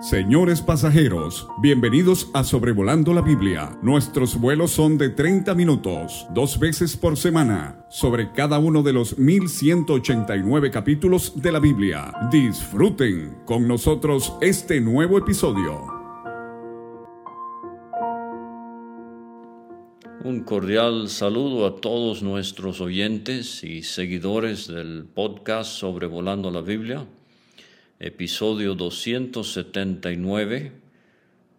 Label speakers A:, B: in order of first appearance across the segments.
A: Señores pasajeros, bienvenidos a Sobrevolando la Biblia. Nuestros vuelos son de 30 minutos, dos veces por semana, sobre cada uno de los 1189 capítulos de la Biblia. Disfruten con nosotros este nuevo episodio.
B: Un cordial saludo a todos nuestros oyentes y seguidores del podcast Sobrevolando la Biblia episodio 279,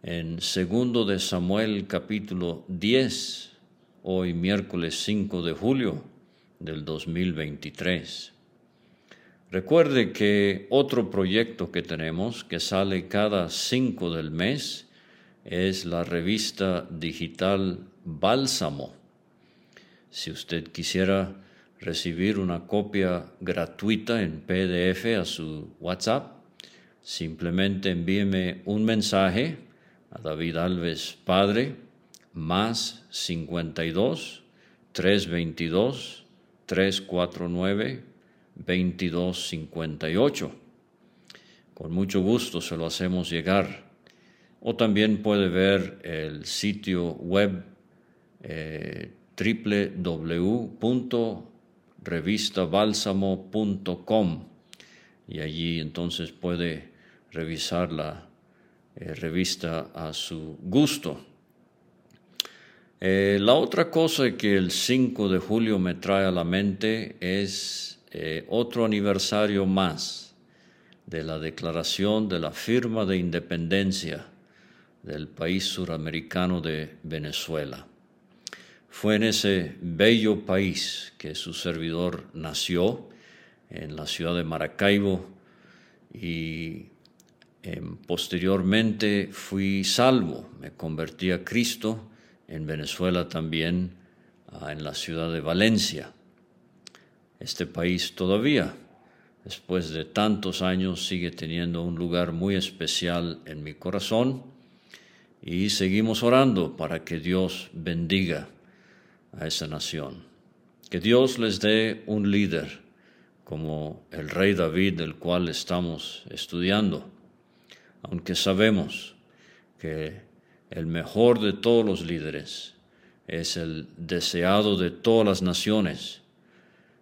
B: en segundo de Samuel capítulo 10, hoy miércoles 5 de julio del 2023. Recuerde que otro proyecto que tenemos, que sale cada 5 del mes, es la revista digital Bálsamo. Si usted quisiera recibir una copia gratuita en PDF a su WhatsApp, simplemente envíeme un mensaje a David Alves Padre, más 52 322 349 2258. Con mucho gusto se lo hacemos llegar. O también puede ver el sitio web eh, revistabálsamo.com y allí entonces puede revisar la eh, revista a su gusto. Eh, la otra cosa que el 5 de julio me trae a la mente es eh, otro aniversario más de la declaración de la firma de independencia del país suramericano de Venezuela. Fue en ese bello país que su servidor nació, en la ciudad de Maracaibo, y em, posteriormente fui salvo, me convertí a Cristo en Venezuela también, ah, en la ciudad de Valencia. Este país todavía, después de tantos años, sigue teniendo un lugar muy especial en mi corazón y seguimos orando para que Dios bendiga a esa nación. Que Dios les dé un líder como el rey David del cual estamos estudiando, aunque sabemos que el mejor de todos los líderes es el deseado de todas las naciones,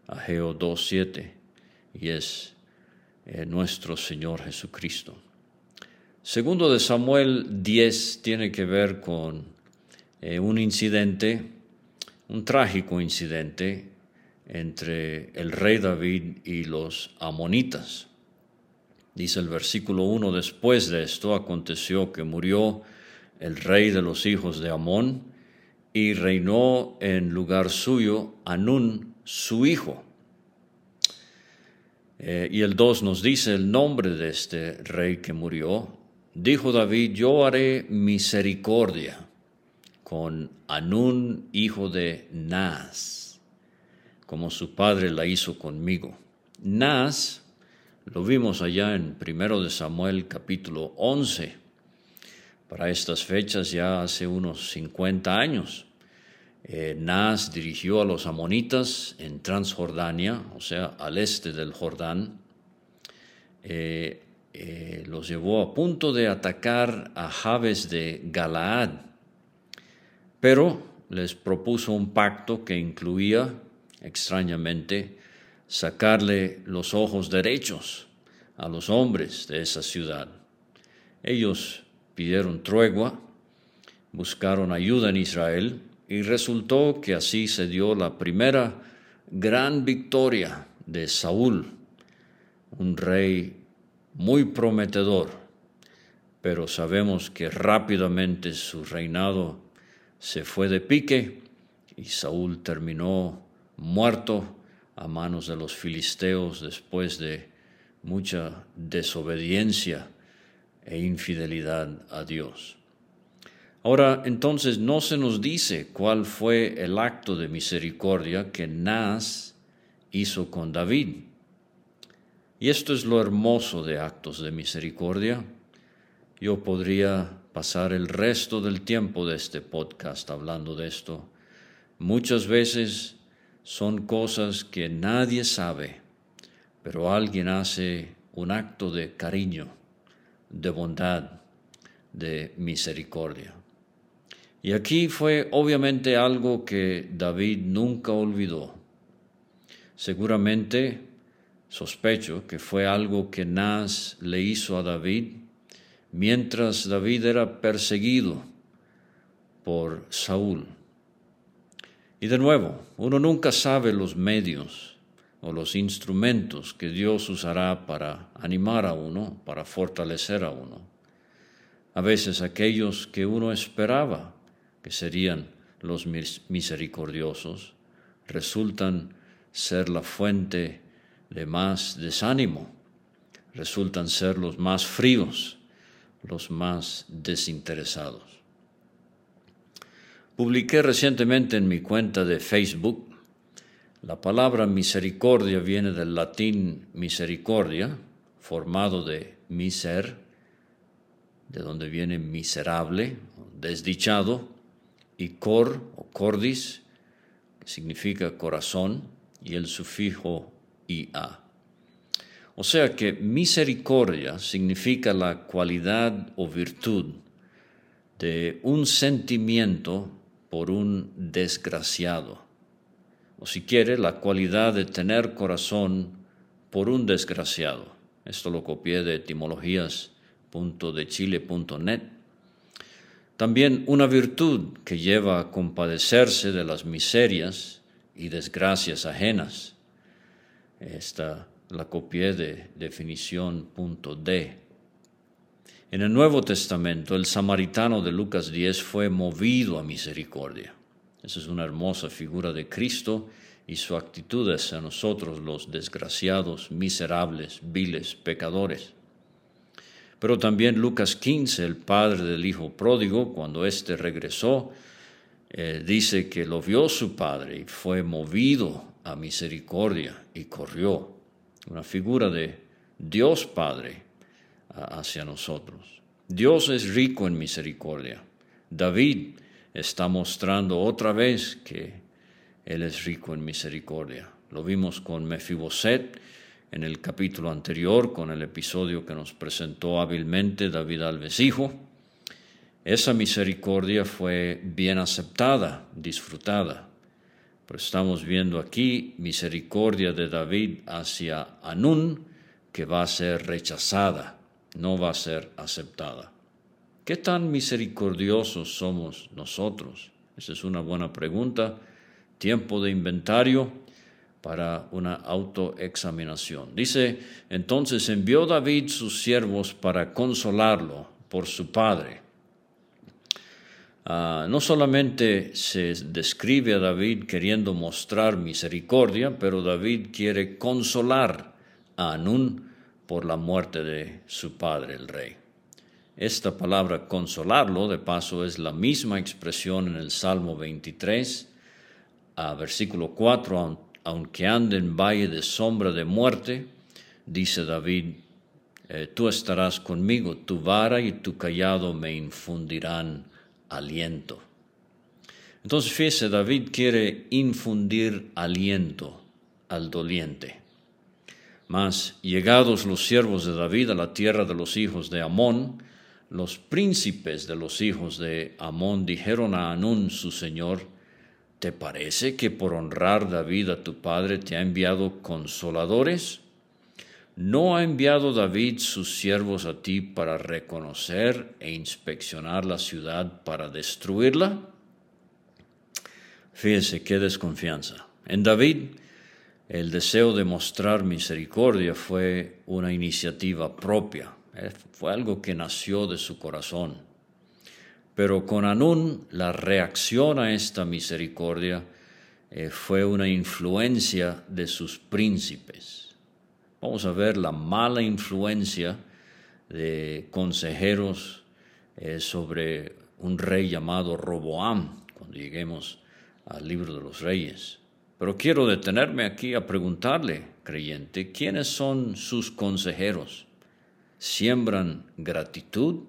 B: Ageo 2.7, y es eh, nuestro Señor Jesucristo. Segundo de Samuel 10 tiene que ver con eh, un incidente un trágico incidente entre el rey David y los amonitas. Dice el versículo 1, después de esto aconteció que murió el rey de los hijos de Amón y reinó en lugar suyo Anún, su hijo. Eh, y el 2 nos dice el nombre de este rey que murió. Dijo David, yo haré misericordia con Anún, hijo de Naz, como su padre la hizo conmigo. Naz lo vimos allá en 1 de Samuel capítulo 11. Para estas fechas ya hace unos 50 años. Eh, dirigió a los amonitas en Transjordania, o sea, al este del Jordán. Eh, eh, los llevó a punto de atacar a Jabes de Galaad pero les propuso un pacto que incluía, extrañamente, sacarle los ojos derechos a los hombres de esa ciudad. Ellos pidieron tregua, buscaron ayuda en Israel y resultó que así se dio la primera gran victoria de Saúl, un rey muy prometedor, pero sabemos que rápidamente su reinado se fue de pique y Saúl terminó muerto a manos de los filisteos después de mucha desobediencia e infidelidad a Dios. Ahora, entonces, no se nos dice cuál fue el acto de misericordia que Naz hizo con David. Y esto es lo hermoso de actos de misericordia. Yo podría pasar el resto del tiempo de este podcast hablando de esto. Muchas veces son cosas que nadie sabe, pero alguien hace un acto de cariño, de bondad, de misericordia. Y aquí fue obviamente algo que David nunca olvidó. Seguramente sospecho que fue algo que Naz le hizo a David mientras David era perseguido por Saúl. Y de nuevo, uno nunca sabe los medios o los instrumentos que Dios usará para animar a uno, para fortalecer a uno. A veces aquellos que uno esperaba que serían los misericordiosos, resultan ser la fuente de más desánimo, resultan ser los más fríos, los más desinteresados. Publiqué recientemente en mi cuenta de Facebook, la palabra misericordia viene del latín misericordia, formado de miser, de donde viene miserable, desdichado, y cor o cordis, que significa corazón, y el sufijo ia. O sea que misericordia significa la cualidad o virtud de un sentimiento por un desgraciado, o si quiere, la cualidad de tener corazón por un desgraciado. Esto lo copié de etimologías.dechile.net también una virtud que lleva a compadecerse de las miserias y desgracias ajenas. Esta la copié de definición.d. En el Nuevo Testamento, el samaritano de Lucas 10 fue movido a misericordia. Esa es una hermosa figura de Cristo y su actitud hacia nosotros, los desgraciados, miserables, viles, pecadores. Pero también Lucas 15, el padre del hijo pródigo, cuando éste regresó, eh, dice que lo vio su padre y fue movido a misericordia y corrió. Una figura de Dios Padre hacia nosotros. Dios es rico en misericordia. David está mostrando otra vez que Él es rico en misericordia. Lo vimos con Mefiboset en el capítulo anterior con el episodio que nos presentó hábilmente David Alves Hijo. Esa misericordia fue bien aceptada, disfrutada. Pero estamos viendo aquí misericordia de David hacia Anún, que va a ser rechazada, no va a ser aceptada. ¿Qué tan misericordiosos somos nosotros? Esa es una buena pregunta. Tiempo de inventario para una autoexaminación. Dice, entonces envió David sus siervos para consolarlo por su padre. Ah, no solamente se describe a David queriendo mostrar misericordia, pero David quiere consolar a Anún por la muerte de su padre, el rey. Esta palabra consolarlo, de paso, es la misma expresión en el Salmo 23, a versículo 4, aunque ande en valle de sombra de muerte, dice David, eh, tú estarás conmigo, tu vara y tu callado me infundirán aliento. Entonces, fíjese, David quiere infundir aliento al doliente. Mas, llegados los siervos de David a la tierra de los hijos de Amón, los príncipes de los hijos de Amón dijeron a Anún, su señor, ¿Te parece que por honrar David a tu padre te ha enviado consoladores? ¿No ha enviado David sus siervos a ti para reconocer e inspeccionar la ciudad para destruirla? Fíjese qué desconfianza. En David, el deseo de mostrar misericordia fue una iniciativa propia, eh, fue algo que nació de su corazón. Pero con Anún la reacción a esta misericordia eh, fue una influencia de sus príncipes. Vamos a ver la mala influencia de consejeros eh, sobre un rey llamado Roboam, cuando lleguemos al libro de los reyes. Pero quiero detenerme aquí a preguntarle, creyente, ¿quiénes son sus consejeros? ¿Siembran gratitud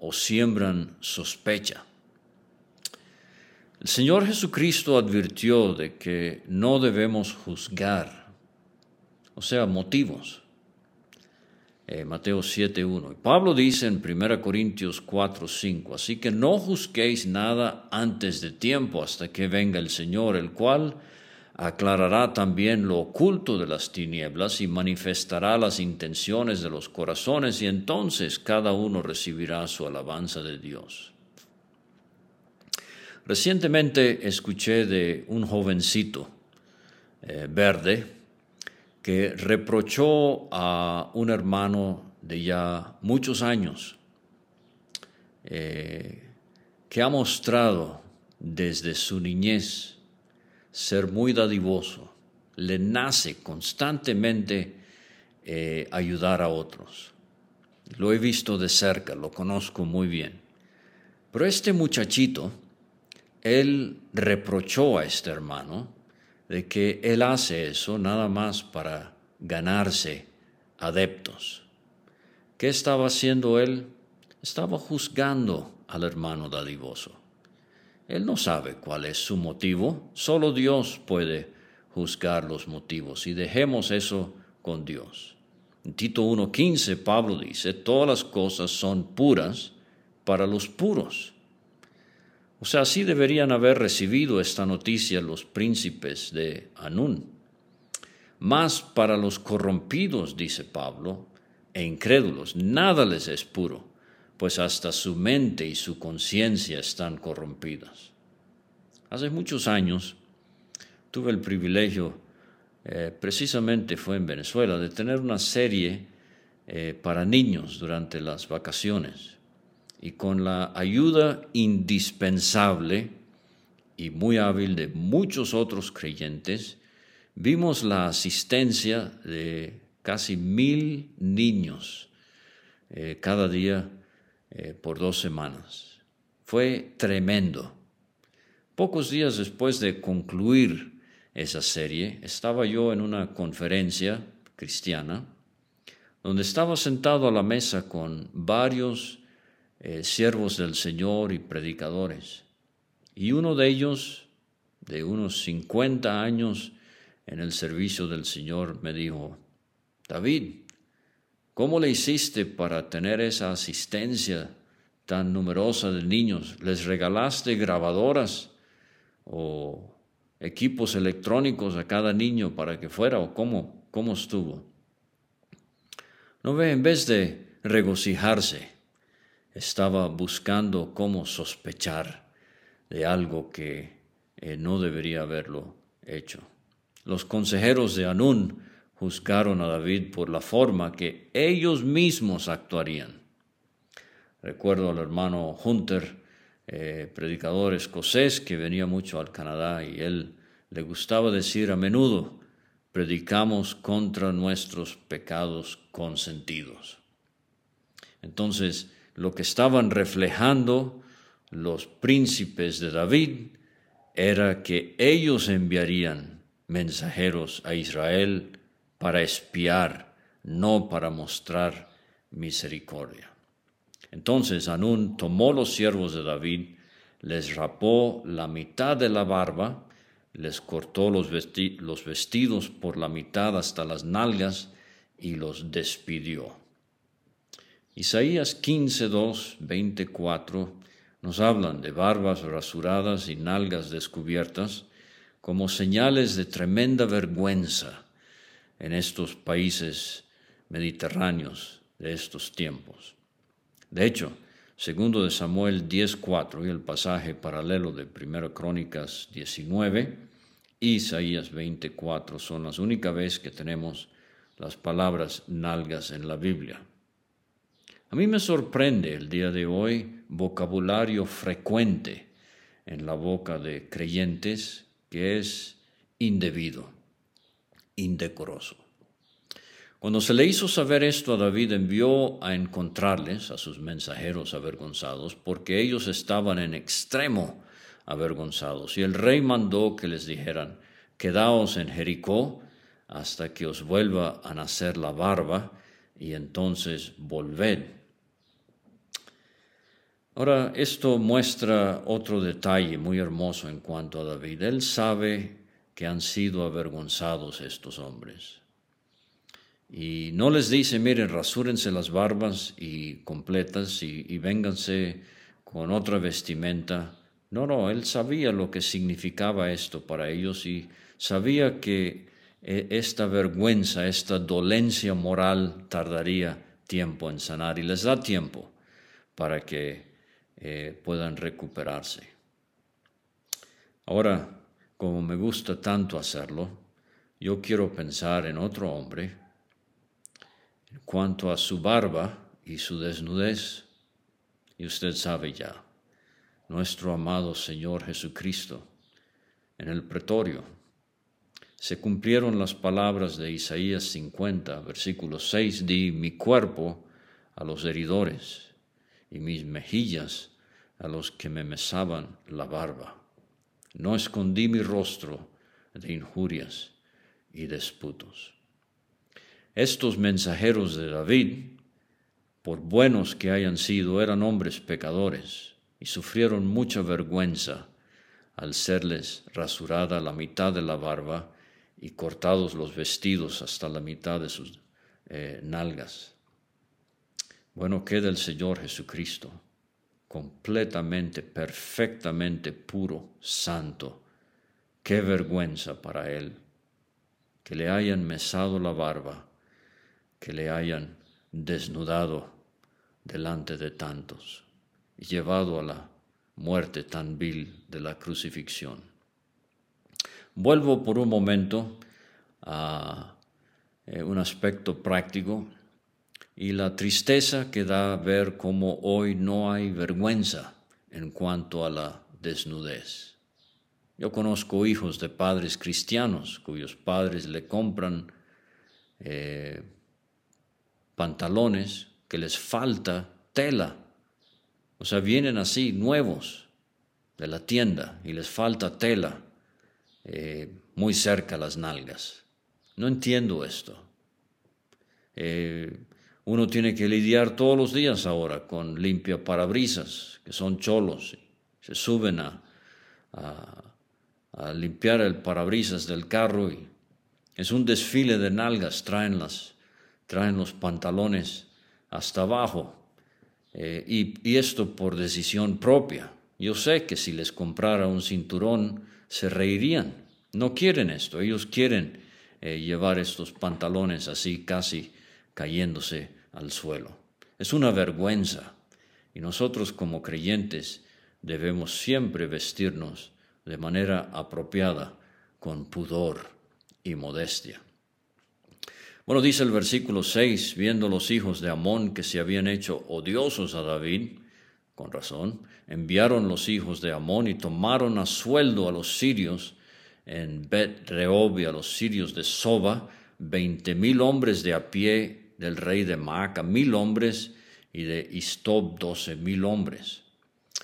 B: o siembran sospecha. El Señor Jesucristo advirtió de que no debemos juzgar, o sea, motivos. eh, Mateo 7.1. Pablo dice en 1 Corintios 4.5, así que no juzguéis nada antes de tiempo hasta que venga el Señor, el cual aclarará también lo oculto de las tinieblas y manifestará las intenciones de los corazones y entonces cada uno recibirá su alabanza de Dios. Recientemente escuché de un jovencito eh, verde que reprochó a un hermano de ya muchos años eh, que ha mostrado desde su niñez ser muy dadivoso, le nace constantemente eh, ayudar a otros. Lo he visto de cerca, lo conozco muy bien. Pero este muchachito, él reprochó a este hermano de que él hace eso nada más para ganarse adeptos. ¿Qué estaba haciendo él? Estaba juzgando al hermano dadivoso. Él no sabe cuál es su motivo, solo Dios puede juzgar los motivos y dejemos eso con Dios. En Tito 1.15 Pablo dice, todas las cosas son puras para los puros. O sea, así deberían haber recibido esta noticia los príncipes de Anún. Más para los corrompidos, dice Pablo, e incrédulos, nada les es puro pues hasta su mente y su conciencia están corrompidas. Hace muchos años tuve el privilegio, eh, precisamente fue en Venezuela, de tener una serie eh, para niños durante las vacaciones y con la ayuda indispensable y muy hábil de muchos otros creyentes, vimos la asistencia de casi mil niños eh, cada día eh, por dos semanas. Fue tremendo. Pocos días después de concluir esa serie, estaba yo en una conferencia cristiana donde estaba sentado a la mesa con varios eh, siervos del Señor y predicadores. Y uno de ellos, de unos 50 años en el servicio del Señor, me dijo, David, ¿Cómo le hiciste para tener esa asistencia tan numerosa de niños? ¿Les regalaste grabadoras o equipos electrónicos a cada niño para que fuera o cómo, cómo estuvo? No ve, en vez de regocijarse, estaba buscando cómo sospechar de algo que eh, no debería haberlo hecho. Los consejeros de Anún juzgaron a David por la forma que ellos mismos actuarían. Recuerdo al hermano Hunter, eh, predicador escocés que venía mucho al Canadá y él le gustaba decir a menudo, predicamos contra nuestros pecados consentidos. Entonces, lo que estaban reflejando los príncipes de David era que ellos enviarían mensajeros a Israel para espiar, no para mostrar misericordia. Entonces Anún tomó los siervos de David, les rapó la mitad de la barba, les cortó los, vestidos por la mitad hasta las nalgas y los despidió. Isaías 15, 2, 24 nos hablan de barbas rasuradas y nalgas descubiertas como señales de tremenda vergüenza en estos países mediterráneos de estos tiempos. De hecho, segundo de Samuel 10.4 y el pasaje paralelo de 1 Crónicas 19 y Isaías 24 son las únicas veces que tenemos las palabras nalgas en la Biblia. A mí me sorprende el día de hoy vocabulario frecuente en la boca de creyentes que es indebido indecoroso. Cuando se le hizo saber esto a David, envió a encontrarles a sus mensajeros avergonzados, porque ellos estaban en extremo avergonzados. Y el rey mandó que les dijeran, quedaos en Jericó hasta que os vuelva a nacer la barba, y entonces volved. Ahora, esto muestra otro detalle muy hermoso en cuanto a David. Él sabe que han sido avergonzados estos hombres. Y no les dice, miren, rasúrense las barbas y completas y, y vénganse con otra vestimenta. No, no, él sabía lo que significaba esto para ellos y sabía que eh, esta vergüenza, esta dolencia moral tardaría tiempo en sanar y les da tiempo para que eh, puedan recuperarse. Ahora, como me gusta tanto hacerlo, yo quiero pensar en otro hombre en cuanto a su barba y su desnudez. Y usted sabe ya, nuestro amado Señor Jesucristo, en el pretorio, se cumplieron las palabras de Isaías 50, versículo 6, di mi cuerpo a los heridores y mis mejillas a los que me mesaban la barba. No escondí mi rostro de injurias y disputos. Estos mensajeros de David, por buenos que hayan sido, eran hombres pecadores y sufrieron mucha vergüenza al serles rasurada la mitad de la barba y cortados los vestidos hasta la mitad de sus eh, nalgas. Bueno, queda el Señor Jesucristo, completamente, perfectamente puro, santo. Qué vergüenza para Él que le hayan mesado la barba, que le hayan desnudado delante de tantos y llevado a la muerte tan vil de la crucifixión. Vuelvo por un momento a eh, un aspecto práctico y la tristeza que da ver cómo hoy no hay vergüenza en cuanto a la desnudez. Yo conozco hijos de padres cristianos cuyos padres le compran eh, pantalones que les falta tela. O sea, vienen así nuevos de la tienda y les falta tela eh, muy cerca a las nalgas. No entiendo esto. Eh, uno tiene que lidiar todos los días ahora con limpia parabrisas, que son cholos, se suben a, a, limpiar el parabrisas del carro y es un desfile de nalgas, traen, las, traen los pantalones hasta abajo. Eh, y, y esto por decisión propia. Yo sé que si les comprara un cinturón se reirían. No quieren esto, ellos quieren eh, llevar estos pantalones así casi cayéndose al suelo. Es una vergüenza y nosotros como creyentes debemos siempre vestirnos de manera apropiada, con pudor y modestia. Bueno, dice el versículo 6, viendo los hijos de Amón que se habían hecho odiosos a David, con razón, enviaron los hijos de Amón y tomaron a sueldo a los sirios en Bet Rehob y a los sirios de Soba, veinte mil hombres de a pie del rey de Maaca, mil hombres y de Istob doce mil hombres.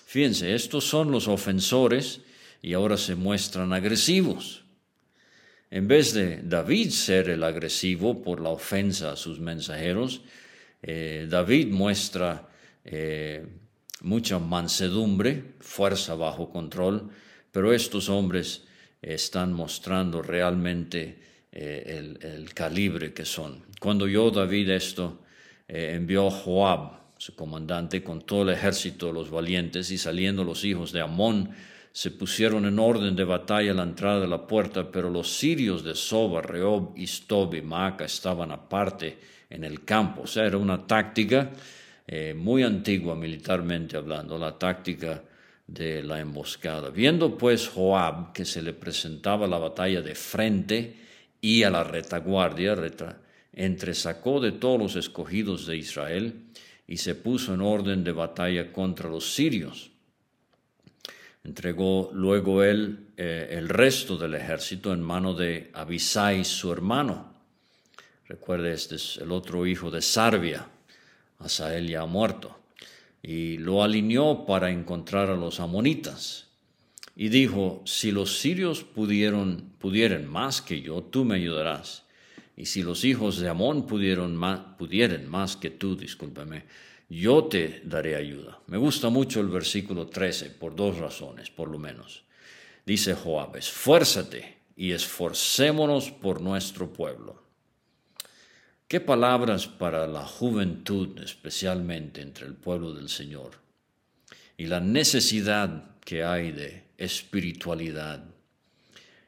B: Fíjense, estos son los ofensores y ahora se muestran agresivos. En vez de David ser el agresivo por la ofensa a sus mensajeros, eh, David muestra eh, mucha mansedumbre, fuerza bajo control, pero estos hombres están mostrando realmente eh, el, calibre que son. Cuando yo, David, esto, eh, envió a Joab, su comandante, con todo el ejército de los valientes, y saliendo los hijos de Amón, se pusieron en orden de batalla a la entrada de la puerta, pero los sirios de Soba, Reob, Istob y Maaca estaban aparte en el campo. O sea, era una táctica eh, muy antigua militarmente hablando, la táctica de la emboscada. Viendo pues Joab que se le presentaba la batalla de frente y a la retaguardia, entresacó de todos los escogidos de Israel y se puso en orden de batalla contra los sirios. Entregó luego él eh, el resto del ejército en mano de Abisai, su hermano. Recuerde, este es el otro hijo de Sarbia. Asael ya ha muerto y lo alineó para encontrar a los amonitas. Y dijo, si los sirios pudieron, pudieran más que yo, tú me ayudarás. Y si los hijos de Amón pudieron más, pudieran más que tú, discúlpame, yo te daré ayuda. Me gusta mucho el versículo 13 por dos razones, por lo menos. Dice Joab, esfuérzate y esforcémonos por nuestro pueblo. qué palabras para la juventud, especialmente entre el pueblo del Señor, y la necesidad que hay de espiritualidad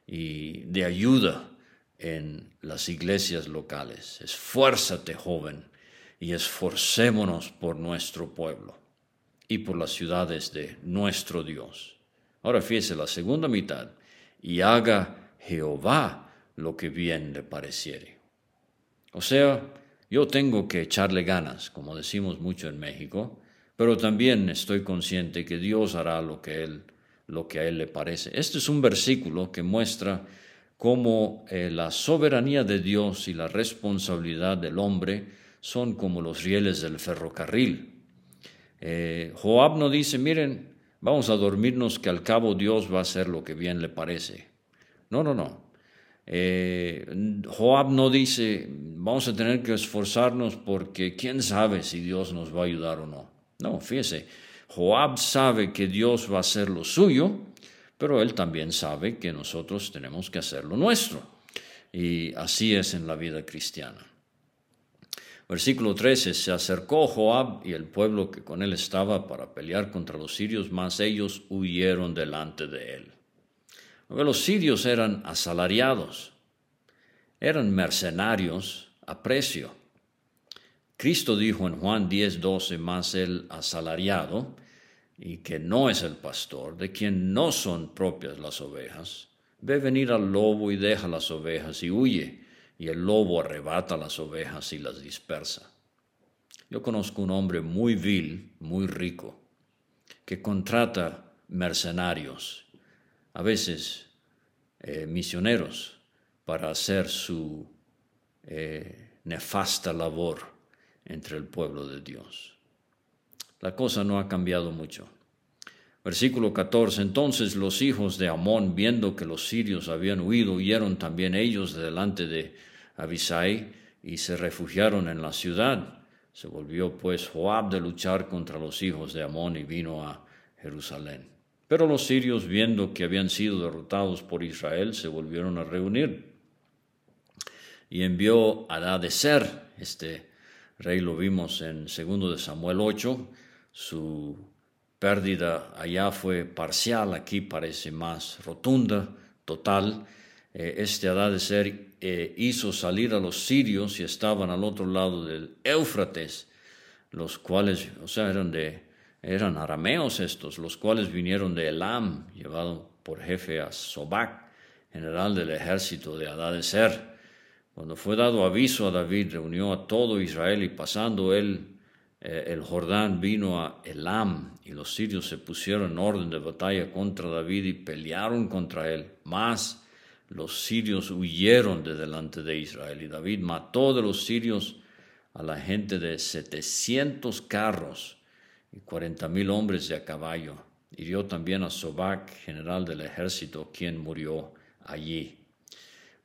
B: y de ayuda en las iglesias locales. Esfuérzate, joven, y esforcémonos por nuestro pueblo y por las ciudades de nuestro Dios. Ahora fíjese la segunda mitad, y haga Jehová lo que bien le pareciere. O sea, yo tengo que echarle ganas, como decimos mucho en México, pero también estoy consciente que Dios hará lo que él lo que a él le parece. Este es un versículo que muestra cómo eh, la soberanía de Dios y la responsabilidad del hombre son como los rieles del ferrocarril. Eh, Joab no dice, miren, vamos a dormirnos que al cabo Dios va a hacer lo que bien le parece. No, no, no. Eh, Joab no dice, vamos a tener que esforzarnos porque quién sabe si Dios nos va a ayudar o no. No, fíjese, Joab sabe que Dios va a hacer lo suyo, pero él también sabe que nosotros tenemos que hacer lo nuestro. Y así es en la vida cristiana. Versículo 13, se acercó Joab y el pueblo que con él estaba para pelear contra los sirios, mas ellos huyeron delante de él. Los sirios eran asalariados, eran mercenarios a precio. Cristo dijo en Juan 10, 12, más el asalariado, y que no es el pastor, de quien no son propias las ovejas, ve venir al lobo y deja las ovejas y huye, y el lobo arrebata las ovejas y las dispersa. Yo conozco un hombre muy vil, muy rico, que contrata mercenarios a veces eh, misioneros para hacer su eh, nefasta labor entre el pueblo de Dios. La cosa no ha cambiado mucho. Versículo 14. Entonces los hijos de Amón, viendo que los sirios habían huido, huyeron también ellos delante de Abisai y se refugiaron en la ciudad. Se volvió pues Joab de luchar contra los hijos de Amón y vino a Jerusalén. Pero los sirios, viendo que habían sido derrotados por Israel, se volvieron a reunir. Y envió a Ser, este rey lo vimos en 2 de Samuel 8, su pérdida allá fue parcial, aquí parece más rotunda, total. Eh, este Ser eh, hizo salir a los sirios y estaban al otro lado del Éufrates, los cuales, o sea, eran de eran arameos estos, los cuales vinieron de Elam, llevado por jefe a Sobac, general del ejército de Adadeser. Cuando fue dado aviso a David, reunió a todo Israel y pasando él eh, el Jordán vino a Elam y los sirios se pusieron en orden de batalla contra David y pelearon contra él. Mas los sirios huyeron de delante de Israel y David mató de los sirios a la gente de setecientos carros y cuarenta mil hombres de a caballo. Hirió también a Sobac, general del ejército, quien murió allí.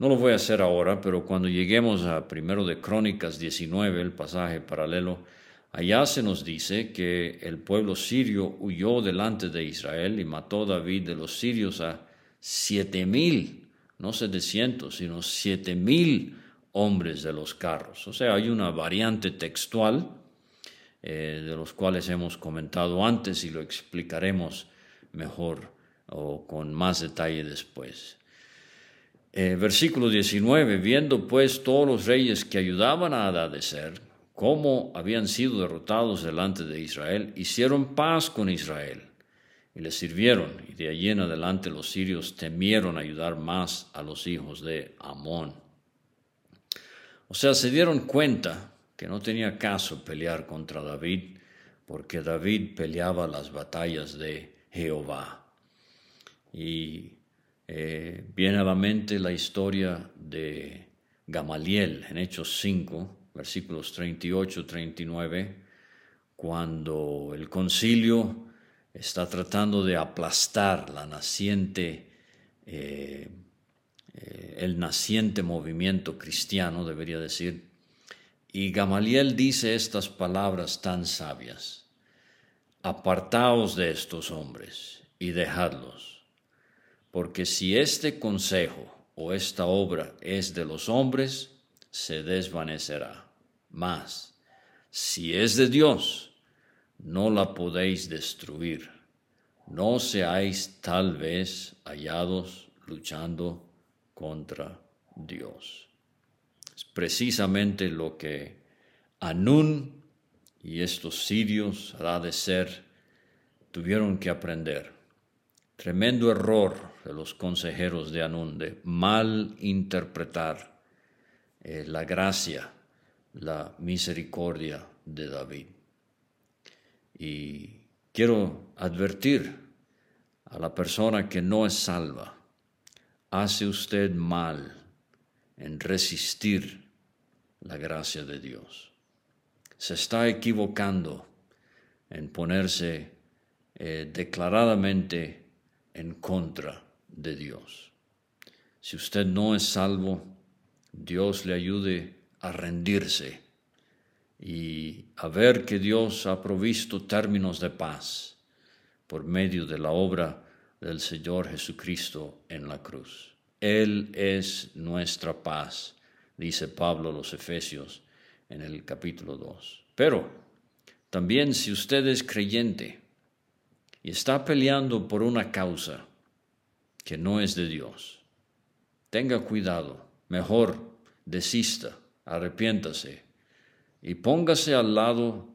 B: No lo voy a hacer ahora, pero cuando lleguemos a primero de Crónicas 19, el pasaje paralelo, allá se nos dice que el pueblo sirio huyó delante de Israel y mató David de los sirios a siete mil, no setecientos, sino siete mil hombres de los carros. O sea, hay una variante textual eh, de los cuales hemos comentado antes y lo explicaremos mejor o con más detalle después. Eh, versículo 19, viendo pues todos los reyes que ayudaban a Adadecer, cómo habían sido derrotados delante de Israel, hicieron paz con Israel y le sirvieron, y de allí en adelante los sirios temieron ayudar más a los hijos de Amón. O sea, se dieron cuenta que no tenía caso pelear contra David, porque David peleaba las batallas de Jehová. Y eh, viene a la mente la historia de Gamaliel en Hechos 5, versículos 38-39, cuando el concilio está tratando de aplastar la naciente, eh, eh, el naciente movimiento cristiano, debería decir, y Gamaliel dice estas palabras tan sabias. Apartaos de estos hombres y dejadlos, porque si este consejo o esta obra es de los hombres, se desvanecerá. Mas, si es de Dios, no la podéis destruir. No seáis tal vez hallados luchando contra Dios. Es precisamente lo que Anún y estos sirios, ha de ser, tuvieron que aprender. Tremendo error de los consejeros de Anún de mal interpretar eh, la gracia, la misericordia de David. Y quiero advertir a la persona que no es salva, hace usted mal en resistir la gracia de Dios. Se está equivocando en ponerse eh, declaradamente en contra de Dios. Si usted no es salvo, Dios le ayude a rendirse y a ver que Dios ha provisto términos de paz por medio de la obra del Señor Jesucristo en la cruz. Él es nuestra paz, dice Pablo a los Efesios en el capítulo 2. Pero también si usted es creyente y está peleando por una causa que no es de Dios, tenga cuidado, mejor desista, arrepiéntase y póngase al lado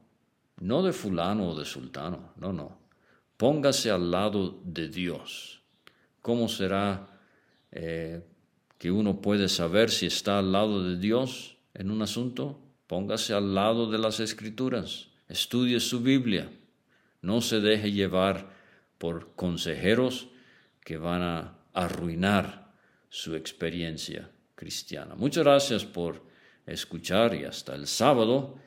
B: no de fulano o de sultano, no, no, póngase al lado de Dios. ¿Cómo será eh, que uno puede saber si está al lado de Dios en un asunto? Póngase al lado de las escrituras, estudie su Biblia, no se deje llevar por consejeros que van a arruinar su experiencia cristiana. Muchas gracias por escuchar y hasta el sábado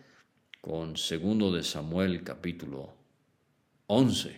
B: con segundo de Samuel capítulo 11.